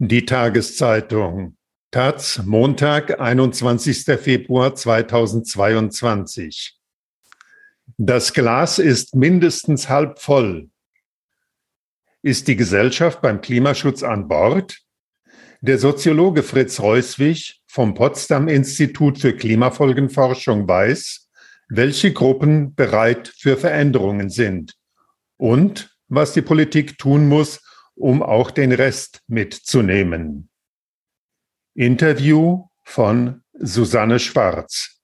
Die Tageszeitung Taz, Montag, 21. Februar 2022. Das Glas ist mindestens halb voll. Ist die Gesellschaft beim Klimaschutz an Bord? Der Soziologe Fritz Reuswig vom Potsdam Institut für Klimafolgenforschung weiß, welche Gruppen bereit für Veränderungen sind und was die Politik tun muss, um auch den Rest mitzunehmen. Interview von Susanne Schwarz.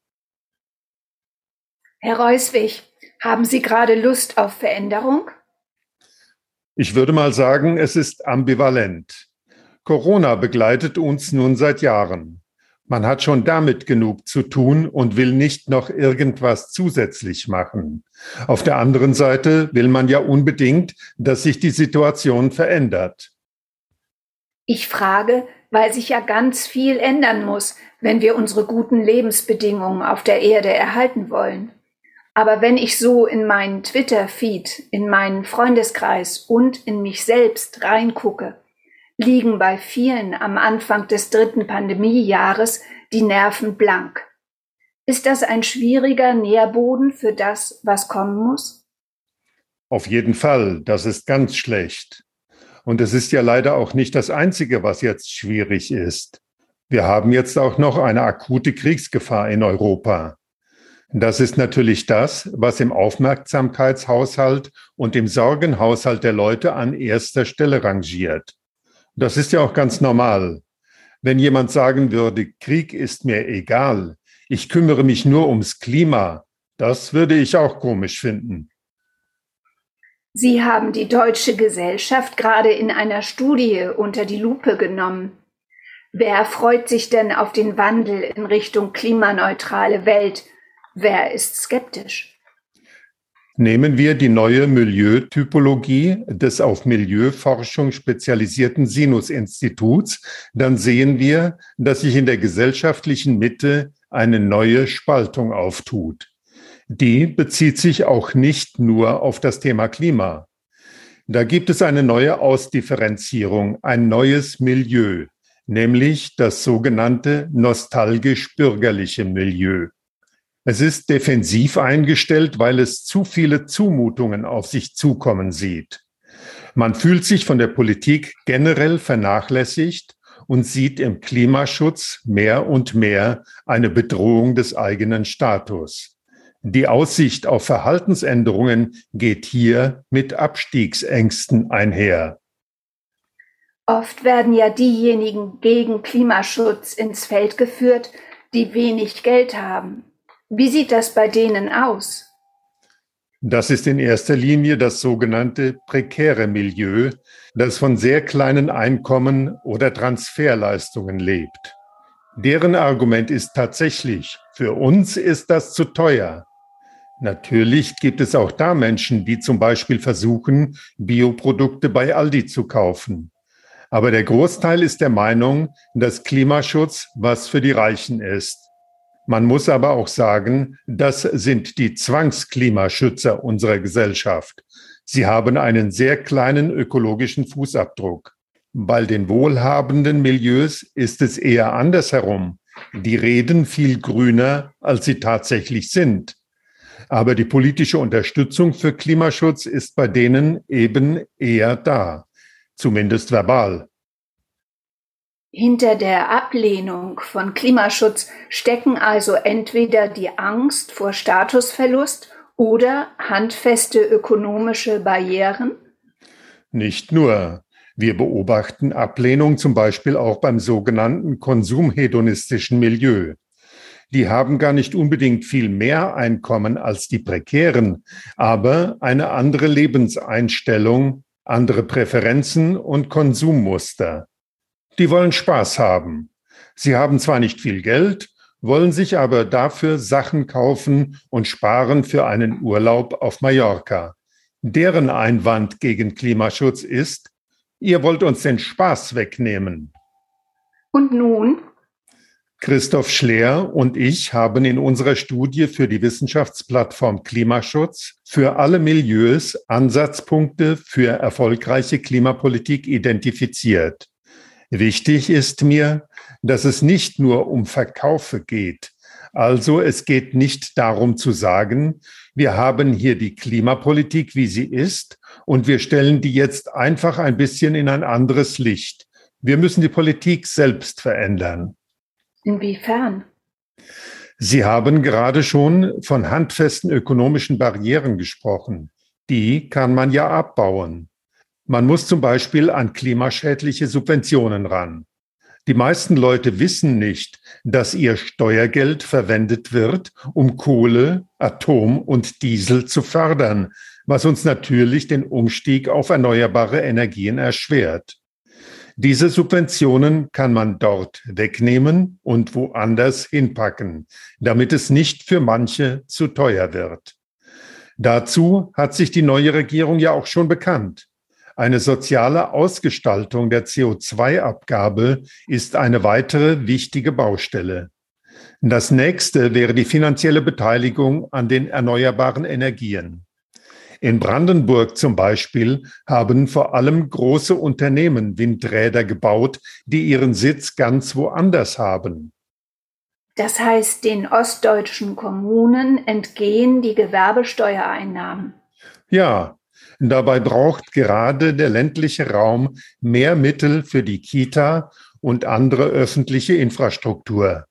Herr Reuswig, haben Sie gerade Lust auf Veränderung? Ich würde mal sagen, es ist ambivalent. Corona begleitet uns nun seit Jahren. Man hat schon damit genug zu tun und will nicht noch irgendwas zusätzlich machen. Auf der anderen Seite will man ja unbedingt, dass sich die Situation verändert. Ich frage, weil sich ja ganz viel ändern muss, wenn wir unsere guten Lebensbedingungen auf der Erde erhalten wollen. Aber wenn ich so in meinen Twitter-Feed, in meinen Freundeskreis und in mich selbst reingucke, liegen bei vielen am Anfang des dritten Pandemiejahres die Nerven blank. Ist das ein schwieriger Nährboden für das, was kommen muss? Auf jeden Fall, das ist ganz schlecht. Und es ist ja leider auch nicht das Einzige, was jetzt schwierig ist. Wir haben jetzt auch noch eine akute Kriegsgefahr in Europa. Das ist natürlich das, was im Aufmerksamkeitshaushalt und im Sorgenhaushalt der Leute an erster Stelle rangiert. Das ist ja auch ganz normal. Wenn jemand sagen würde, Krieg ist mir egal, ich kümmere mich nur ums Klima, das würde ich auch komisch finden. Sie haben die deutsche Gesellschaft gerade in einer Studie unter die Lupe genommen. Wer freut sich denn auf den Wandel in Richtung klimaneutrale Welt? Wer ist skeptisch? Nehmen wir die neue Milieutypologie des auf Milieuforschung spezialisierten Sinus-Instituts, dann sehen wir, dass sich in der gesellschaftlichen Mitte eine neue Spaltung auftut. Die bezieht sich auch nicht nur auf das Thema Klima. Da gibt es eine neue Ausdifferenzierung, ein neues Milieu, nämlich das sogenannte nostalgisch-bürgerliche Milieu. Es ist defensiv eingestellt, weil es zu viele Zumutungen auf sich zukommen sieht. Man fühlt sich von der Politik generell vernachlässigt und sieht im Klimaschutz mehr und mehr eine Bedrohung des eigenen Status. Die Aussicht auf Verhaltensänderungen geht hier mit Abstiegsängsten einher. Oft werden ja diejenigen gegen Klimaschutz ins Feld geführt, die wenig Geld haben. Wie sieht das bei denen aus? Das ist in erster Linie das sogenannte prekäre Milieu, das von sehr kleinen Einkommen oder Transferleistungen lebt. Deren Argument ist tatsächlich, für uns ist das zu teuer. Natürlich gibt es auch da Menschen, die zum Beispiel versuchen, Bioprodukte bei Aldi zu kaufen. Aber der Großteil ist der Meinung, dass Klimaschutz was für die Reichen ist. Man muss aber auch sagen, das sind die Zwangsklimaschützer unserer Gesellschaft. Sie haben einen sehr kleinen ökologischen Fußabdruck. Bei den wohlhabenden Milieus ist es eher andersherum. Die reden viel grüner, als sie tatsächlich sind. Aber die politische Unterstützung für Klimaschutz ist bei denen eben eher da, zumindest verbal. Hinter der Ablehnung von Klimaschutz stecken also entweder die Angst vor Statusverlust oder handfeste ökonomische Barrieren? Nicht nur. Wir beobachten Ablehnung zum Beispiel auch beim sogenannten konsumhedonistischen Milieu. Die haben gar nicht unbedingt viel mehr Einkommen als die prekären, aber eine andere Lebenseinstellung, andere Präferenzen und Konsummuster. Die wollen Spaß haben. Sie haben zwar nicht viel Geld, wollen sich aber dafür Sachen kaufen und sparen für einen Urlaub auf Mallorca. Deren Einwand gegen Klimaschutz ist, ihr wollt uns den Spaß wegnehmen. Und nun? Christoph Schleer und ich haben in unserer Studie für die Wissenschaftsplattform Klimaschutz für alle Milieus Ansatzpunkte für erfolgreiche Klimapolitik identifiziert. Wichtig ist mir, dass es nicht nur um Verkaufe geht. Also es geht nicht darum zu sagen, wir haben hier die Klimapolitik, wie sie ist, und wir stellen die jetzt einfach ein bisschen in ein anderes Licht. Wir müssen die Politik selbst verändern. Inwiefern? Sie haben gerade schon von handfesten ökonomischen Barrieren gesprochen. Die kann man ja abbauen. Man muss zum Beispiel an klimaschädliche Subventionen ran. Die meisten Leute wissen nicht, dass ihr Steuergeld verwendet wird, um Kohle, Atom und Diesel zu fördern, was uns natürlich den Umstieg auf erneuerbare Energien erschwert. Diese Subventionen kann man dort wegnehmen und woanders hinpacken, damit es nicht für manche zu teuer wird. Dazu hat sich die neue Regierung ja auch schon bekannt. Eine soziale Ausgestaltung der CO2-Abgabe ist eine weitere wichtige Baustelle. Das nächste wäre die finanzielle Beteiligung an den erneuerbaren Energien. In Brandenburg zum Beispiel haben vor allem große Unternehmen Windräder gebaut, die ihren Sitz ganz woanders haben. Das heißt, den ostdeutschen Kommunen entgehen die Gewerbesteuereinnahmen. Ja, dabei braucht gerade der ländliche Raum mehr Mittel für die Kita und andere öffentliche Infrastruktur.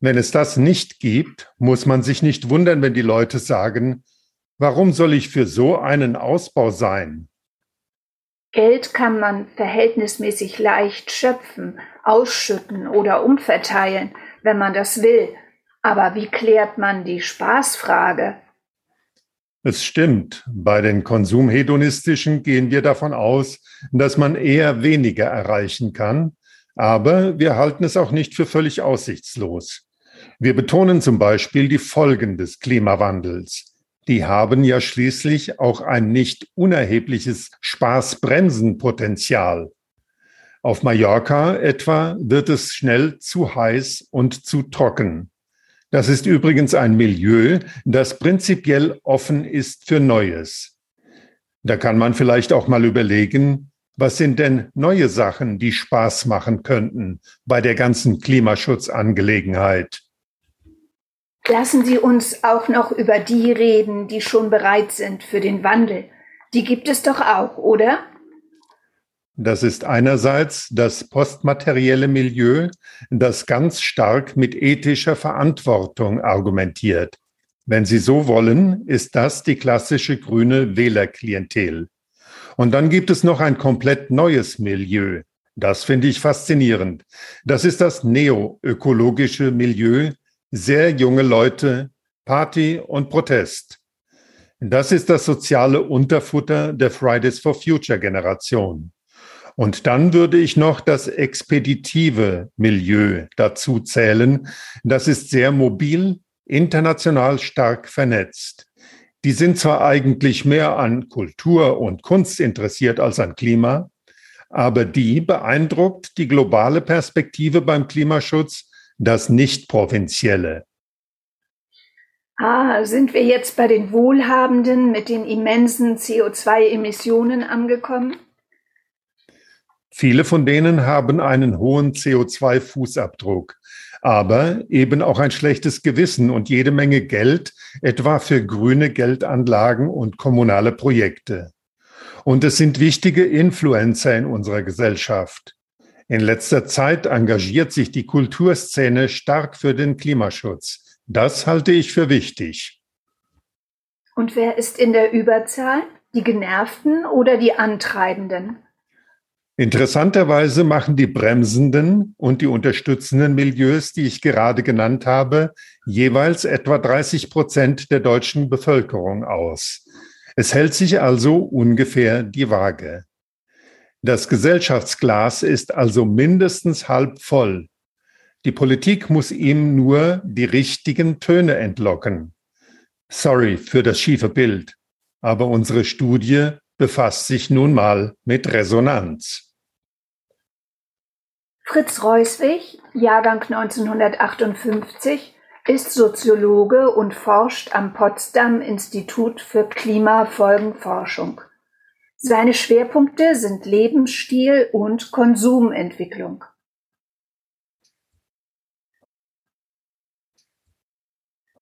Wenn es das nicht gibt, muss man sich nicht wundern, wenn die Leute sagen, Warum soll ich für so einen Ausbau sein? Geld kann man verhältnismäßig leicht schöpfen, ausschütten oder umverteilen, wenn man das will. Aber wie klärt man die Spaßfrage? Es stimmt, bei den Konsumhedonistischen gehen wir davon aus, dass man eher weniger erreichen kann, aber wir halten es auch nicht für völlig aussichtslos. Wir betonen zum Beispiel die Folgen des Klimawandels die haben ja schließlich auch ein nicht unerhebliches Spaßbremsenpotenzial. Auf Mallorca etwa wird es schnell zu heiß und zu trocken. Das ist übrigens ein Milieu, das prinzipiell offen ist für Neues. Da kann man vielleicht auch mal überlegen, was sind denn neue Sachen, die Spaß machen könnten bei der ganzen Klimaschutzangelegenheit? Lassen Sie uns auch noch über die reden, die schon bereit sind für den Wandel. Die gibt es doch auch, oder? Das ist einerseits das postmaterielle Milieu, das ganz stark mit ethischer Verantwortung argumentiert. Wenn Sie so wollen, ist das die klassische grüne Wählerklientel. Und dann gibt es noch ein komplett neues Milieu. Das finde ich faszinierend. Das ist das neoökologische Milieu, sehr junge Leute, Party und Protest. Das ist das soziale Unterfutter der Fridays for Future Generation. Und dann würde ich noch das expeditive Milieu dazu zählen. Das ist sehr mobil, international stark vernetzt. Die sind zwar eigentlich mehr an Kultur und Kunst interessiert als an Klima, aber die beeindruckt die globale Perspektive beim Klimaschutz das Nicht-Provinzielle. Ah, sind wir jetzt bei den Wohlhabenden mit den immensen CO2-Emissionen angekommen? Viele von denen haben einen hohen CO2-Fußabdruck, aber eben auch ein schlechtes Gewissen und jede Menge Geld, etwa für grüne Geldanlagen und kommunale Projekte. Und es sind wichtige Influencer in unserer Gesellschaft. In letzter Zeit engagiert sich die Kulturszene stark für den Klimaschutz. Das halte ich für wichtig. Und wer ist in der Überzahl? Die Genervten oder die Antreibenden? Interessanterweise machen die bremsenden und die unterstützenden Milieus, die ich gerade genannt habe, jeweils etwa 30 Prozent der deutschen Bevölkerung aus. Es hält sich also ungefähr die Waage. Das Gesellschaftsglas ist also mindestens halb voll. Die Politik muss ihm nur die richtigen Töne entlocken. Sorry für das schiefe Bild, aber unsere Studie befasst sich nun mal mit Resonanz. Fritz Reuswig, Jahrgang 1958, ist Soziologe und forscht am Potsdam Institut für Klimafolgenforschung. Seine Schwerpunkte sind Lebensstil und Konsumentwicklung.